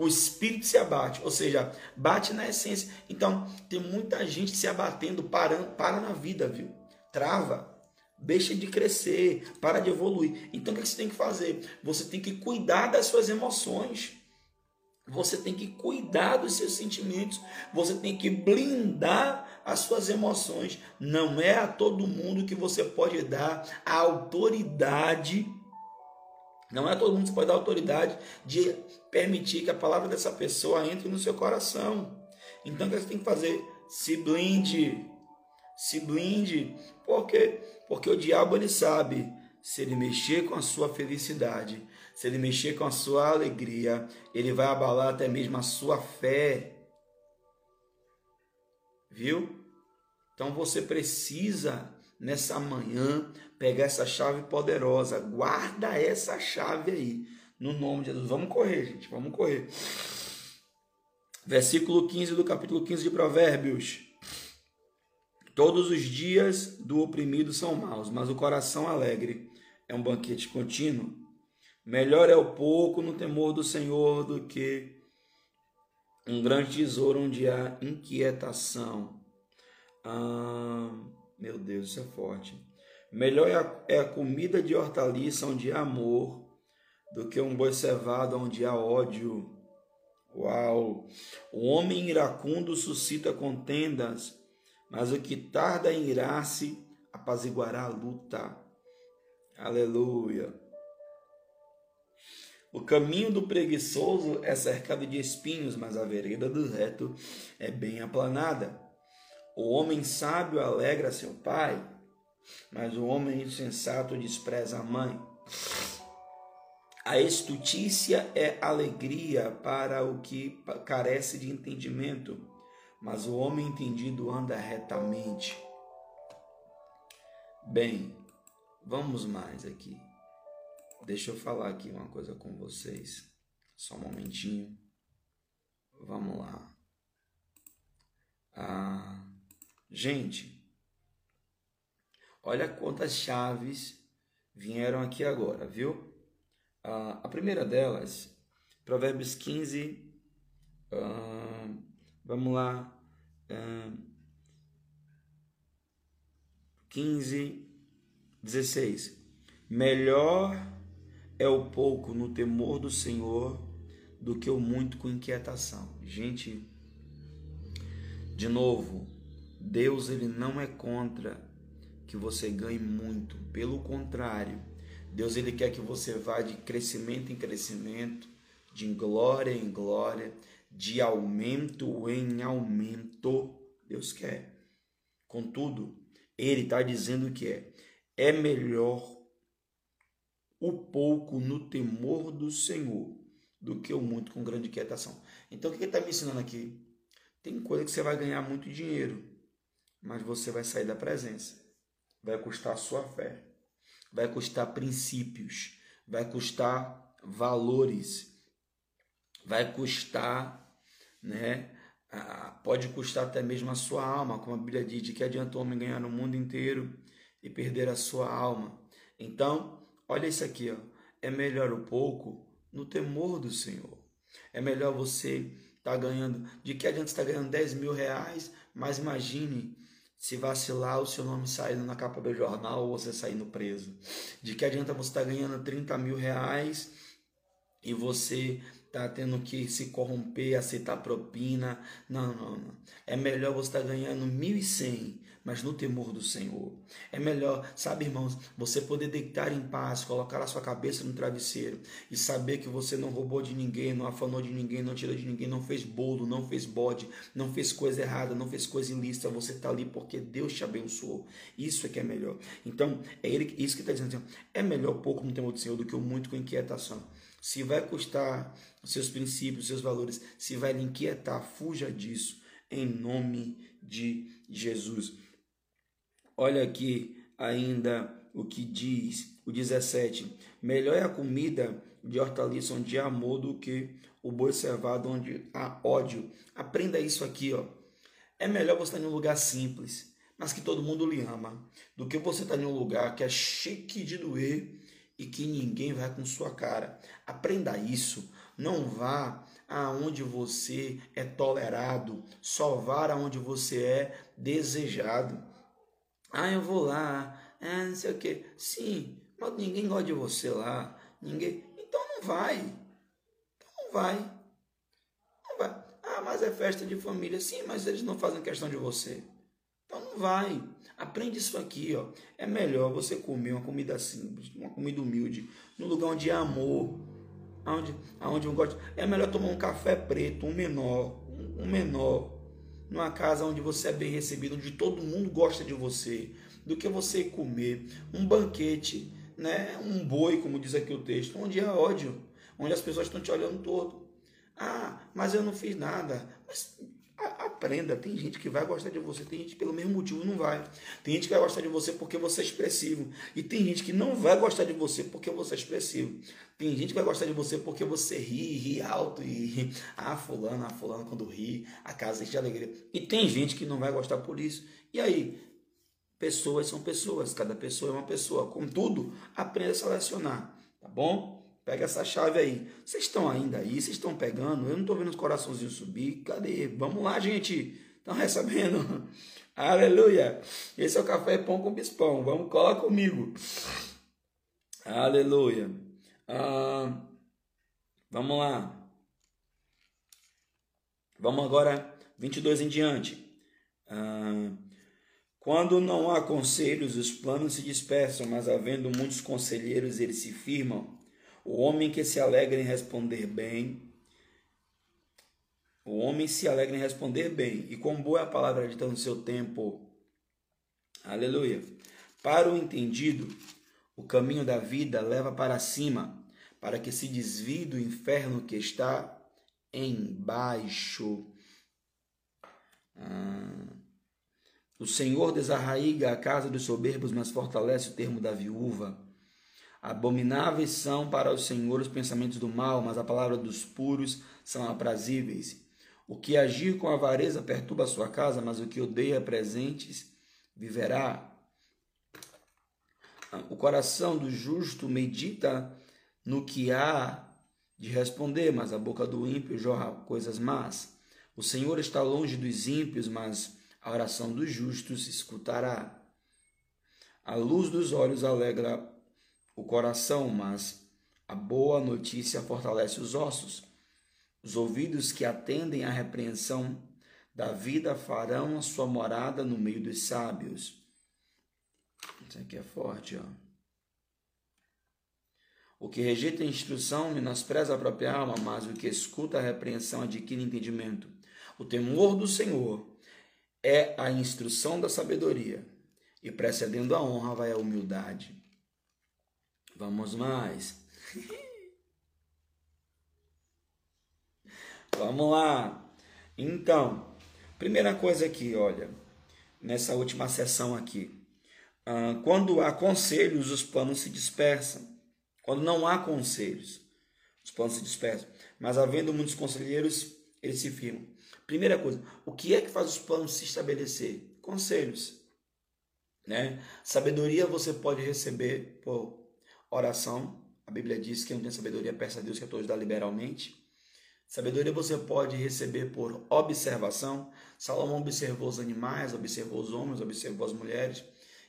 S1: o espírito se abate, ou seja, bate na essência. Então, tem muita gente se abatendo, parando, para na vida, viu? Trava, deixa de crescer, para de evoluir. Então, o que você tem que fazer? Você tem que cuidar das suas emoções. Você tem que cuidar dos seus sentimentos. Você tem que blindar as suas emoções. Não é a todo mundo que você pode dar a autoridade Não é todo mundo que pode dar autoridade de permitir que a palavra dessa pessoa entre no seu coração. Então o que você tem que fazer? Se blinde. Se blinde. Por quê? Porque o diabo ele sabe se ele mexer com a sua felicidade, se ele mexer com a sua alegria, ele vai abalar até mesmo a sua fé. Viu? Então você precisa nessa manhã pegar essa chave poderosa. Guarda essa chave aí. No nome de Jesus. Vamos correr, gente. Vamos correr. Versículo 15 do capítulo 15 de Provérbios. Todos os dias do oprimido são maus, mas o coração alegre é um banquete contínuo. Melhor é o pouco no temor do Senhor do que um grande tesouro onde há inquietação. Ah, meu Deus, isso é forte. Melhor é a, é a comida de hortaliça onde há amor do que um boi cevado onde há ódio. Uau! O homem iracundo suscita contendas, mas o que tarda em irar-se apaziguará a luta. Aleluia! O caminho do preguiçoso é cercado de espinhos, mas a vereda do reto é bem aplanada. O homem sábio alegra seu pai, mas o homem insensato despreza a mãe. A estutícia é alegria para o que carece de entendimento, mas o homem entendido anda retamente. Bem, vamos mais aqui. Deixa eu falar aqui uma coisa com vocês. Só um momentinho. Vamos lá. Ah, gente, olha quantas chaves vieram aqui agora, viu? Ah, a primeira delas, Provérbios 15. Ah, vamos lá. Ah, 15, 16. Melhor é o pouco no temor do Senhor do que o muito com inquietação. Gente, de novo, Deus ele não é contra que você ganhe muito, pelo contrário, Deus ele quer que você vá de crescimento em crescimento, de glória em glória, de aumento em aumento. Deus quer. Contudo, ele está dizendo que é é melhor o pouco no temor do Senhor do que o muito com grande quietação. Então o que ele está me ensinando aqui? Tem coisa que você vai ganhar muito dinheiro, mas você vai sair da presença. Vai custar sua fé, vai custar princípios, vai custar valores, vai custar, né? pode custar até mesmo a sua alma, como a Bíblia diz, de que adianta o homem ganhar o mundo inteiro e perder a sua alma. Então, Olha isso aqui, ó. É melhor o pouco no temor do Senhor. É melhor você estar tá ganhando. De que adianta estar tá ganhando 10 mil reais, mas imagine se vacilar o seu nome saindo na capa do jornal ou você saindo preso. De que adianta você estar tá ganhando 30 mil reais e você tá tendo que se corromper, aceitar propina. Não, não, não. É melhor você estar ganhando 1.100 mas no temor do Senhor. É melhor, sabe, irmãos, você poder deitar em paz, colocar a sua cabeça no travesseiro e saber que você não roubou de ninguém, não afanou de ninguém, não tirou de ninguém, não fez bolo, não fez bode, não fez coisa errada, não fez coisa ilícita. Você está ali porque Deus te abençoou. Isso é que é melhor. Então, é ele, isso que está dizendo assim, é melhor pouco no temor do Senhor do que o muito com inquietação. Se vai custar seus princípios, seus valores, se vai lhe inquietar, fuja disso em nome de Jesus. Olha aqui ainda o que diz o 17: Melhor é a comida de hortaliça onde há amor do que o boi cevado onde há ódio. Aprenda isso aqui, ó. É melhor você estar em um lugar simples, mas que todo mundo lhe ama, do que você estar em um lugar que é chique de doer e que ninguém vai com sua cara. Aprenda isso. Não vá aonde você é tolerado, só vá aonde você é desejado. Ah, eu vou lá, é, não sei o que. Sim, mas ninguém gosta de você lá. Ninguém. Então não vai. Então não vai. Não vai. Ah, mas é festa de família. Sim, mas eles não fazem questão de você. Então não vai. Aprende isso aqui, ó. É melhor você comer uma comida simples, uma comida humilde, no lugar onde há amor, onde, onde eu gosto. É melhor tomar um café preto, um menor, um menor, numa casa onde você é bem recebido, onde todo mundo gosta de você, do que você comer um banquete, né, um boi, como diz aqui o texto, onde há ódio, onde as pessoas estão te olhando todo. Ah, mas eu não fiz nada. Mas aprenda. Tem gente que vai gostar de você, tem gente que pelo mesmo motivo não vai. Tem gente que vai gostar de você porque você é expressivo. E tem gente que não vai gostar de você porque você é expressivo. Tem gente que vai gostar de você porque você ri, ri alto e. Ah, fulano, ah, fulano, quando ri, a casa enche de alegria. E tem gente que não vai gostar por isso. E aí? Pessoas são pessoas, cada pessoa é uma pessoa. Contudo, aprenda a selecionar, tá bom? Pega essa chave aí. Vocês estão ainda aí? Vocês estão pegando? Eu não estou vendo os coraçãozinhos subir. Cadê? Vamos lá, gente. Estão recebendo? Aleluia. Esse é o café pão com bispão. Vamos, colar comigo. Aleluia. Ah, vamos lá. Vamos agora, 22 em diante. Ah, quando não há conselhos, os planos se dispersam, mas havendo muitos conselheiros, eles se firmam. O homem que se alegra em responder bem, o homem se alegra em responder bem, e com boa é a palavra dita no seu tempo. Aleluia. Para o entendido, o caminho da vida leva para cima, para que se desvie do inferno que está embaixo. Ah. O Senhor desarraiga a casa dos soberbos, mas fortalece o termo da viúva. Abomináveis são para o Senhor os pensamentos do mal, mas a palavra dos puros são aprazíveis. O que agir com avareza perturba a sua casa, mas o que odeia presentes viverá. O coração do justo medita no que há de responder, mas a boca do ímpio jorra coisas más. O Senhor está longe dos ímpios, mas a oração dos justos escutará. A luz dos olhos alegra o coração, mas a boa notícia fortalece os ossos. Os ouvidos que atendem à repreensão da vida farão a sua morada no meio dos sábios. Isso aqui é forte, ó. O que rejeita a instrução menospreza a própria alma, mas o que escuta a repreensão adquire entendimento. O temor do Senhor é a instrução da sabedoria, e precedendo a honra vai a humildade. Vamos mais. Vamos lá. Então, primeira coisa aqui, olha, nessa última sessão aqui. Uh, quando há conselhos, os planos se dispersam. Quando não há conselhos, os planos se dispersam. Mas havendo muitos conselheiros, eles se firmam. Primeira coisa, o que é que faz os planos se estabelecer? Conselhos. Né? Sabedoria você pode receber por Oração, a Bíblia diz que não tem sabedoria peça a Deus que a todos dá liberalmente. Sabedoria você pode receber por observação. Salomão observou os animais, observou os homens, observou as mulheres.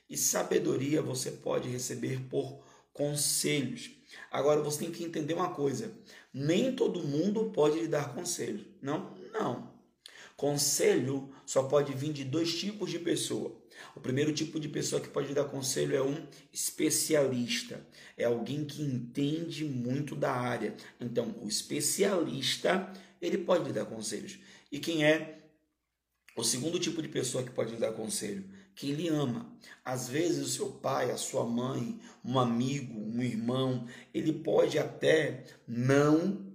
S1: E sabedoria você pode receber por conselhos. Agora você tem que entender uma coisa: nem todo mundo pode lhe dar conselho. Não, não. Conselho só pode vir de dois tipos de pessoa. O primeiro tipo de pessoa que pode dar conselho é um especialista, é alguém que entende muito da área. Então, o especialista, ele pode lhe dar conselhos. E quem é o segundo tipo de pessoa que pode lhe dar conselho? Quem lhe ama. Às vezes, o seu pai, a sua mãe, um amigo, um irmão, ele pode até não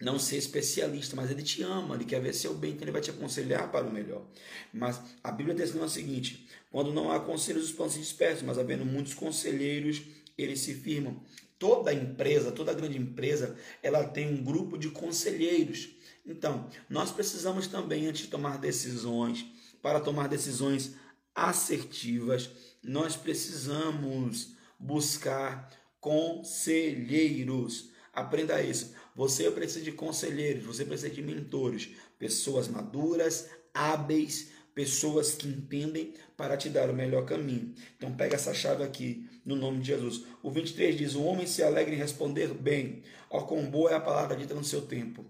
S1: não ser especialista, mas ele te ama, ele quer ver seu bem, então ele vai te aconselhar para o melhor. Mas a Bíblia diz o seguinte: quando não há conselhos, os pães se dispersam, mas havendo muitos conselheiros, eles se firmam. Toda empresa, toda grande empresa, ela tem um grupo de conselheiros. Então, nós precisamos também, antes de tomar decisões, para tomar decisões assertivas, nós precisamos buscar conselheiros. Aprenda isso. Você precisa de conselheiros, você precisa de mentores, pessoas maduras, hábeis, pessoas que entendem para te dar o melhor caminho. Então pega essa chave aqui no nome de Jesus. O 23 diz: "O homem se alegra em responder bem, ó quão boa é a palavra dita no seu tempo".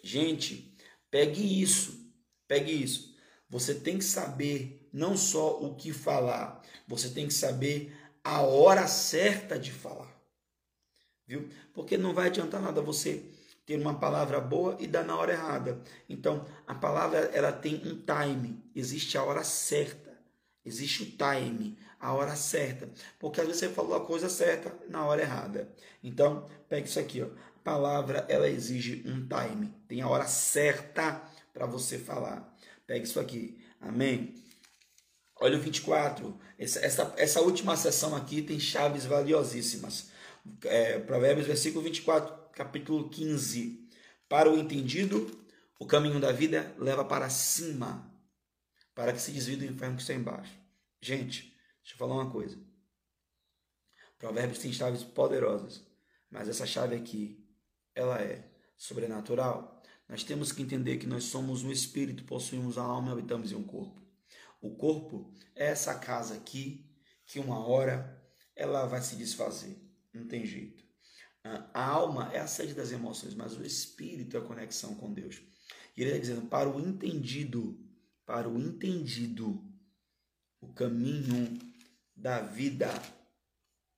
S1: Gente, pegue isso. Pegue isso. Você tem que saber não só o que falar, você tem que saber a hora certa de falar. Viu? Porque não vai adiantar nada você ter uma palavra boa e dar na hora errada. Então, a palavra ela tem um time, existe a hora certa. Existe o time, a hora certa. Porque às vezes você falou a coisa certa na hora errada. Então, pegue isso aqui, ó. A palavra ela exige um time, tem a hora certa para você falar. Pegue isso aqui. Amém. Olha o 24. Essa, essa, essa última sessão aqui tem chaves valiosíssimas. É, Provérbios, versículo 24 capítulo 15. Para o entendido, o caminho da vida leva para cima, para que se desvie do inferno que está embaixo. Gente, deixa eu falar uma coisa. Provérbios tem chaves poderosas, mas essa chave aqui, ela é sobrenatural. Nós temos que entender que nós somos um espírito, possuímos a alma e habitamos em um corpo. O corpo é essa casa aqui que uma hora ela vai se desfazer. Não tem jeito. A alma é a sede das emoções, mas o espírito é a conexão com Deus. E ele está dizendo: para o entendido, para o entendido, o caminho da vida,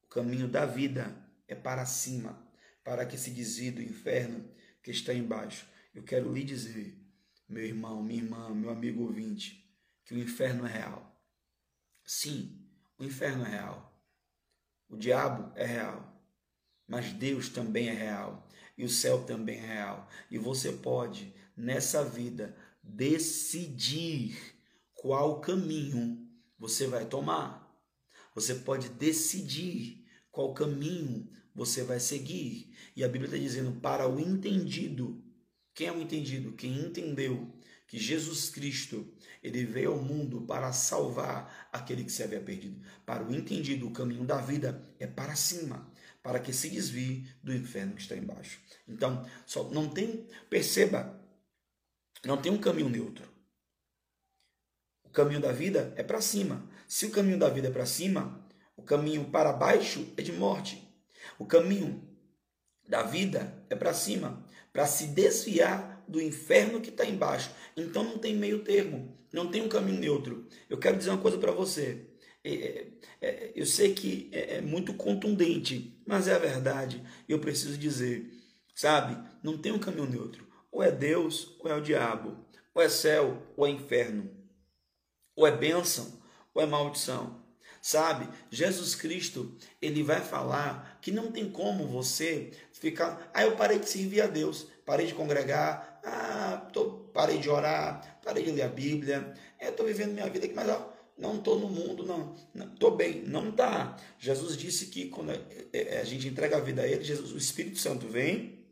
S1: o caminho da vida é para cima, para que se desvie do inferno que está embaixo. Eu quero lhe dizer, meu irmão, minha irmã, meu amigo ouvinte, que o inferno é real. Sim, o inferno é real. O diabo é real mas Deus também é real e o céu também é real. E você pode, nessa vida, decidir qual caminho você vai tomar. Você pode decidir qual caminho você vai seguir. E a Bíblia está dizendo para o entendido. Quem é o entendido? Quem entendeu que Jesus Cristo ele veio ao mundo para salvar aquele que se havia perdido. Para o entendido, o caminho da vida é para cima para que se desvie do inferno que está embaixo. Então, só não tem, perceba, não tem um caminho neutro. O caminho da vida é para cima. Se o caminho da vida é para cima, o caminho para baixo é de morte. O caminho da vida é para cima, para se desviar do inferno que está embaixo. Então não tem meio termo, não tem um caminho neutro. Eu quero dizer uma coisa para você. É, é, é, eu sei que é muito contundente, mas é a verdade. Eu preciso dizer, sabe? Não tem um caminho neutro. Ou é Deus ou é o diabo. Ou é céu ou é inferno. Ou é bênção ou é maldição. Sabe? Jesus Cristo, ele vai falar que não tem como você ficar. Ah, eu parei de servir a Deus, parei de congregar, ah, tô, parei de orar, parei de ler a Bíblia, estou vivendo minha vida aqui, mas ó, não estou no mundo, não. Estou bem. Não está. Jesus disse que quando a gente entrega a vida a Ele, Jesus, o Espírito Santo vem,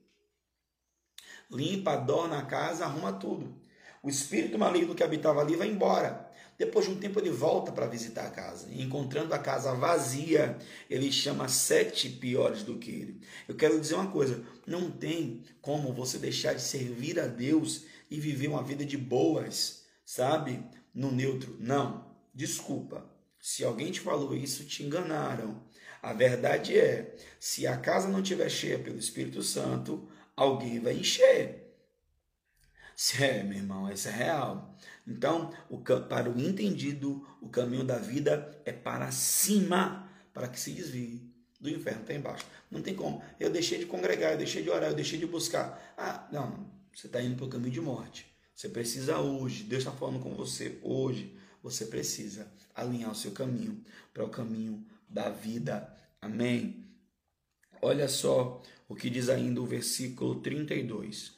S1: limpa, adorna a casa, arruma tudo. O espírito maligno que habitava ali vai embora. Depois de um tempo ele volta para visitar a casa. E encontrando a casa vazia, ele chama sete piores do que ele. Eu quero dizer uma coisa: não tem como você deixar de servir a Deus e viver uma vida de boas, sabe? No neutro. Não. Desculpa, se alguém te falou isso, te enganaram. A verdade é, se a casa não estiver cheia pelo Espírito Santo, alguém vai encher. É, meu irmão, isso é real. Então, o, para o entendido, o caminho da vida é para cima, para que se desvie do inferno está embaixo. Não tem como. Eu deixei de congregar, eu deixei de orar, eu deixei de buscar. Ah, não, você está indo para o caminho de morte. Você precisa hoje, Deus está falando com você hoje você precisa alinhar o seu caminho para o caminho da vida. Amém? Olha só o que diz ainda o versículo 32.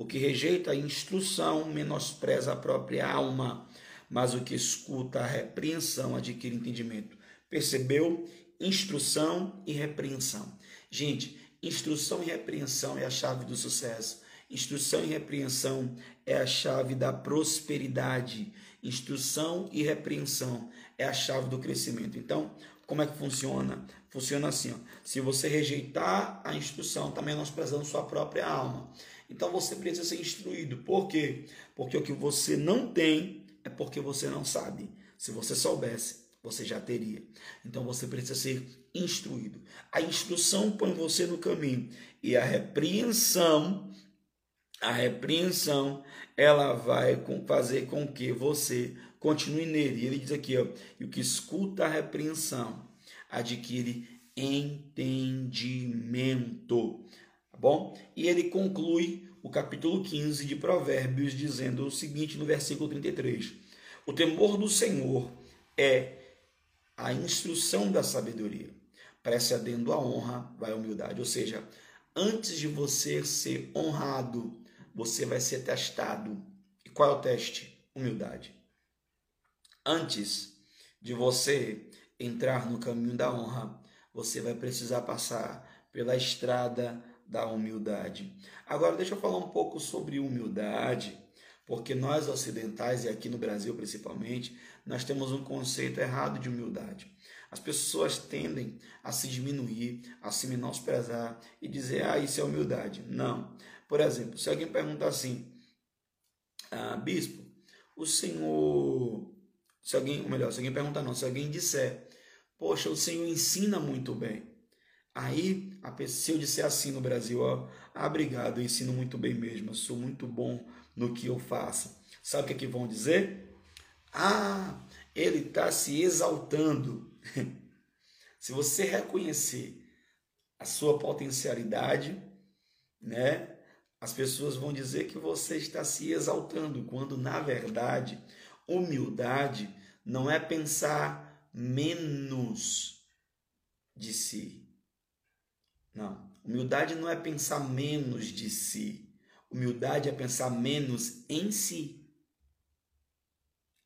S1: O que rejeita a instrução menospreza a própria alma, mas o que escuta a repreensão adquire entendimento. Percebeu? Instrução e repreensão. Gente, instrução e repreensão é a chave do sucesso. Instrução e repreensão é a chave da prosperidade. Instrução e repreensão é a chave do crescimento. Então, como é que funciona? Funciona assim: ó. se você rejeitar a instrução, está menosprezando sua própria alma. Então você precisa ser instruído. Por quê? Porque o que você não tem é porque você não sabe. Se você soubesse, você já teria. Então você precisa ser instruído. A instrução põe você no caminho e a repreensão a repreensão ela vai fazer com que você continue nele. E ele diz aqui, ó, e o que escuta a repreensão adquire entendimento. Bom? E ele conclui o capítulo 15 de Provérbios dizendo o seguinte no versículo 33: O temor do Senhor é a instrução da sabedoria. Precedendo a honra, vai a humildade. Ou seja, antes de você ser honrado, você vai ser testado. E qual é o teste? Humildade. Antes de você entrar no caminho da honra, você vai precisar passar pela estrada da humildade. Agora, deixa eu falar um pouco sobre humildade, porque nós ocidentais, e aqui no Brasil principalmente, nós temos um conceito errado de humildade. As pessoas tendem a se diminuir, a se menosprezar e dizer, ah, isso é humildade. Não. Por exemplo, se alguém perguntar assim, ah, bispo, o senhor. Se alguém, ou melhor, se alguém perguntar não, se alguém disser, poxa, o senhor ensina muito bem. Aí, se eu disser assim no Brasil, ó, ah, obrigado, eu ensino muito bem mesmo, eu sou muito bom no que eu faço. Sabe o que, é que vão dizer? Ah, ele está se exaltando. se você reconhecer a sua potencialidade, né, as pessoas vão dizer que você está se exaltando, quando na verdade, humildade não é pensar menos de si. Não, humildade não é pensar menos de si. Humildade é pensar menos em si.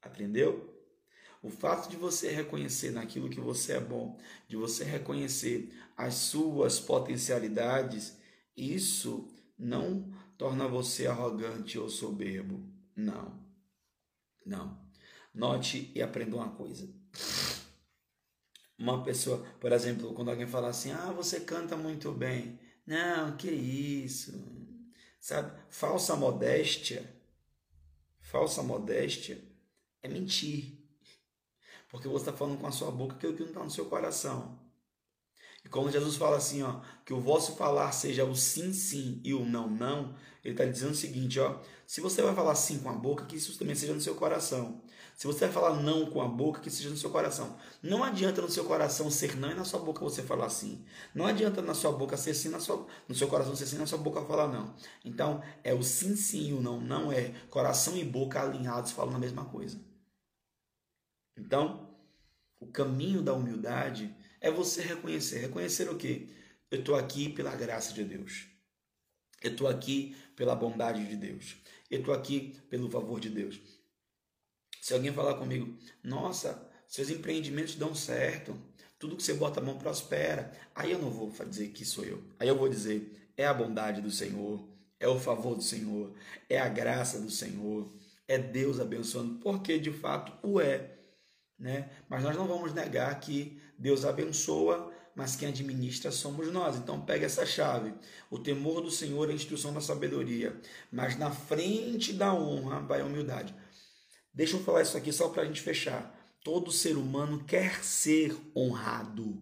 S1: Aprendeu? O fato de você reconhecer naquilo que você é bom, de você reconhecer as suas potencialidades, isso não torna você arrogante ou soberbo. Não. Não. Note e aprenda uma coisa. Uma pessoa, por exemplo, quando alguém fala assim: "Ah, você canta muito bem". Não, que isso? Sabe? Falsa modéstia. Falsa modéstia é mentir. Porque você está falando com a sua boca aquilo que não está no seu coração. E quando Jesus fala assim, ó, que o vosso falar seja o sim, sim e o não, não, ele está dizendo o seguinte, ó, se você vai falar sim com a boca, que isso também seja no seu coração. Se você vai falar não com a boca, que seja no seu coração. Não adianta no seu coração ser não e na sua boca você falar sim. Não adianta na sua boca ser sim, na sua, no seu coração ser sim, na sua boca falar não. Então, é o sim, sim e o não. Não é coração e boca alinhados falando a mesma coisa. Então, o caminho da humildade é você reconhecer. Reconhecer o quê? Eu estou aqui pela graça de Deus. Eu estou aqui pela bondade de Deus. Eu estou aqui pelo favor de Deus. Se alguém falar comigo, nossa, seus empreendimentos dão certo, tudo que você bota a mão prospera, aí eu não vou dizer que sou eu. Aí eu vou dizer, é a bondade do Senhor, é o favor do Senhor, é a graça do Senhor, é Deus abençoando, porque de fato o é né? Mas nós não vamos negar que Deus abençoa, mas quem administra somos nós. Então pega essa chave. O temor do Senhor é a instrução da sabedoria, mas na frente da honra vai a humildade. Deixa eu falar isso aqui só para a gente fechar. Todo ser humano quer ser honrado.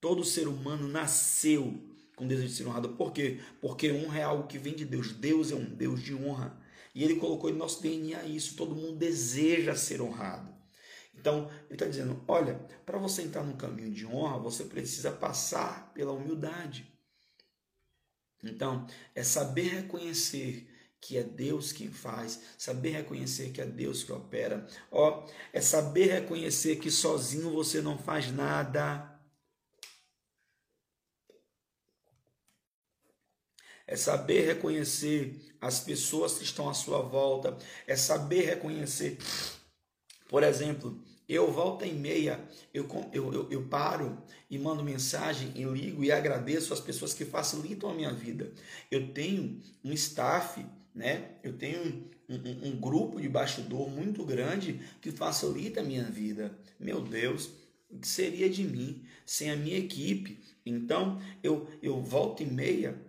S1: Todo ser humano nasceu com desejo de ser honrado. Por quê? Porque honra é algo que vem de Deus. Deus é um Deus de honra. E ele colocou em nosso DNA isso. Todo mundo deseja ser honrado. Então, ele está dizendo: olha, para você entrar no caminho de honra, você precisa passar pela humildade. Então, é saber reconhecer que é Deus quem faz, saber reconhecer que é Deus que opera. Ó, é saber reconhecer que sozinho você não faz nada. É saber reconhecer as pessoas que estão à sua volta, é saber reconhecer por exemplo, eu volta e meia, eu, eu, eu, eu, paro e mando mensagem e ligo e agradeço as pessoas que facilitam a minha vida. Eu tenho um staff, né? Eu tenho um, um, um grupo de bastidor muito grande que facilita a minha vida. Meu Deus, o que seria de mim sem a minha equipe? Então, eu, eu volta e meia,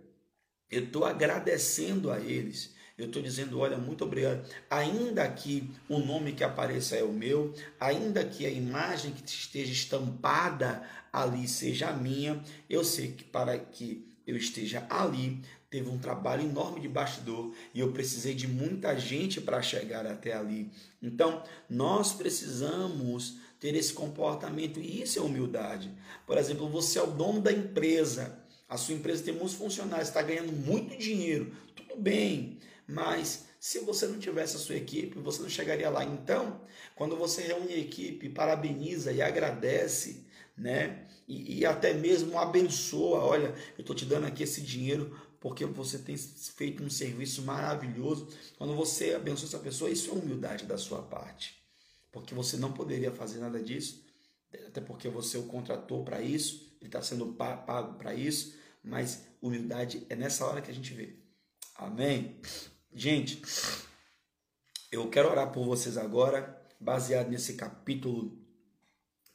S1: eu estou agradecendo a eles eu estou dizendo, olha, muito obrigado. Ainda que o nome que apareça é o meu, ainda que a imagem que esteja estampada ali seja a minha, eu sei que para que eu esteja ali. Teve um trabalho enorme de bastidor e eu precisei de muita gente para chegar até ali. Então, nós precisamos ter esse comportamento e isso é humildade. Por exemplo, você é o dono da empresa, a sua empresa tem muitos funcionários, está ganhando muito dinheiro, tudo bem, mas se você não tivesse a sua equipe, você não chegaria lá. Então, quando você reúne a equipe, parabeniza e agradece, né? E, e até mesmo abençoa, olha, eu estou te dando aqui esse dinheiro porque você tem feito um serviço maravilhoso. Quando você abençoa essa pessoa, isso é humildade da sua parte. Porque você não poderia fazer nada disso, até porque você o contratou para isso, ele está sendo pago para isso, mas humildade é nessa hora que a gente vê. Amém? Gente, eu quero orar por vocês agora, baseado nesse capítulo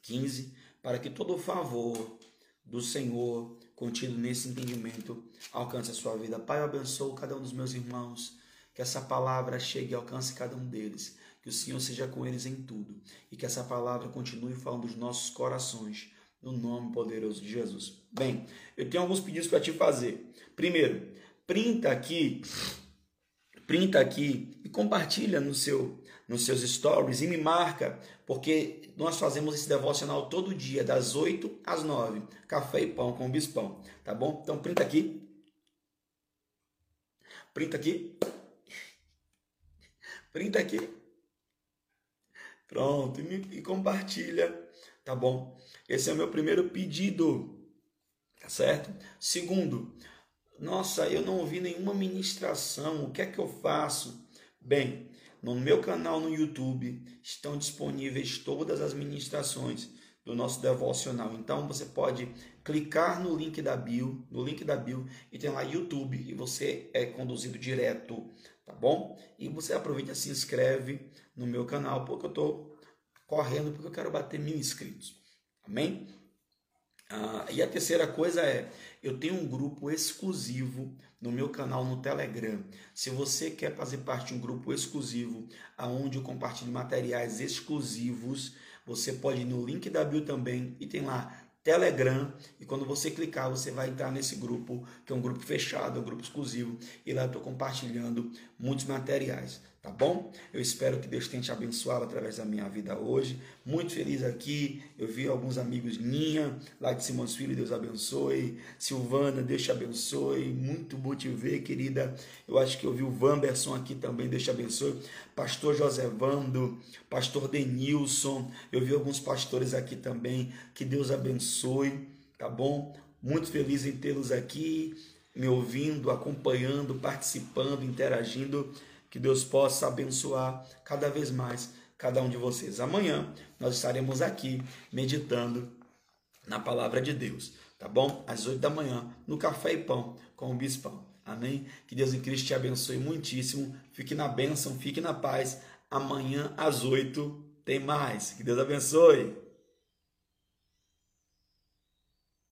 S1: 15, para que todo o favor do Senhor contido nesse entendimento alcance a sua vida. Pai, eu abençoo cada um dos meus irmãos, que essa palavra chegue e alcance cada um deles, que o Senhor seja com eles em tudo e que essa palavra continue falando dos nossos corações, no nome poderoso de Jesus. Bem, eu tenho alguns pedidos para te fazer. Primeiro, printa aqui printa aqui e compartilha no seu, nos seus stories e me marca, porque nós fazemos esse devocional todo dia, das 8 às 9. Café e pão com bispão, tá bom? Então printa aqui. Printa aqui. Printa aqui. Pronto, e, me, e compartilha, tá bom? Esse é o meu primeiro pedido, tá certo? Segundo, nossa, eu não ouvi nenhuma ministração, o que é que eu faço? Bem, no meu canal no YouTube estão disponíveis todas as ministrações do nosso devocional. Então você pode clicar no link da bio, no link da bio e tem lá YouTube e você é conduzido direto, tá bom? E você aproveita se inscreve no meu canal porque eu estou correndo porque eu quero bater mil inscritos. Amém? Ah, e a terceira coisa é, eu tenho um grupo exclusivo no meu canal no Telegram. Se você quer fazer parte de um grupo exclusivo, aonde eu compartilho materiais exclusivos, você pode ir no link da bio também e tem lá Telegram e quando você clicar você vai entrar nesse grupo que é um grupo fechado, um grupo exclusivo e lá eu estou compartilhando muitos materiais tá bom? Eu espero que Deus tenha te abençoado através da minha vida hoje. Muito feliz aqui. Eu vi alguns amigos minha lá de Simões Filho, Deus abençoe. Silvana, Deus te abençoe. Muito bom te ver, querida. Eu acho que eu vi o Vanderson aqui também, Deus te abençoe. Pastor José Vando, Pastor Denilson. Eu vi alguns pastores aqui também. Que Deus abençoe, tá bom? Muito feliz em tê-los aqui, me ouvindo, acompanhando, participando, interagindo. Que Deus possa abençoar cada vez mais cada um de vocês. Amanhã nós estaremos aqui meditando na palavra de Deus, tá bom? Às oito da manhã, no Café e Pão com o Bispão. Amém? Que Deus em Cristo te abençoe muitíssimo. Fique na bênção, fique na paz. Amanhã às oito tem mais. Que Deus abençoe.